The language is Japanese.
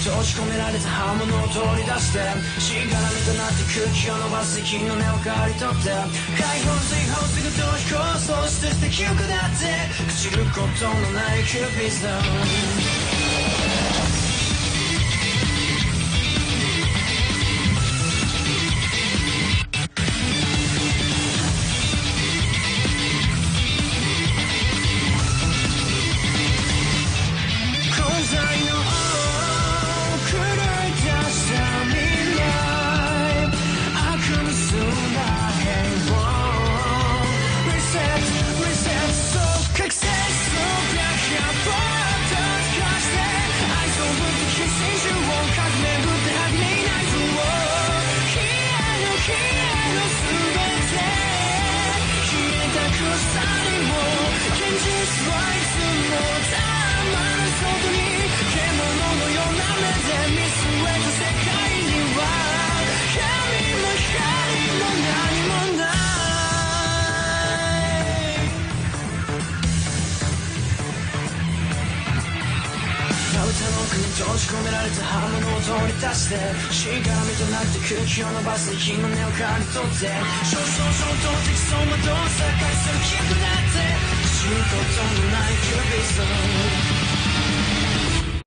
閉じ込められた刃物を取り出してしがらみとなって空気を伸ばす息の根を刈り取って解放追放すぐ逃避行そして捨て記憶だって朽ちることのないキューピスト閉じ込められた刃物を取り出してしがみとなって空気を伸ばす息の根を刈り取って少々衝動的走馬灯を破壊する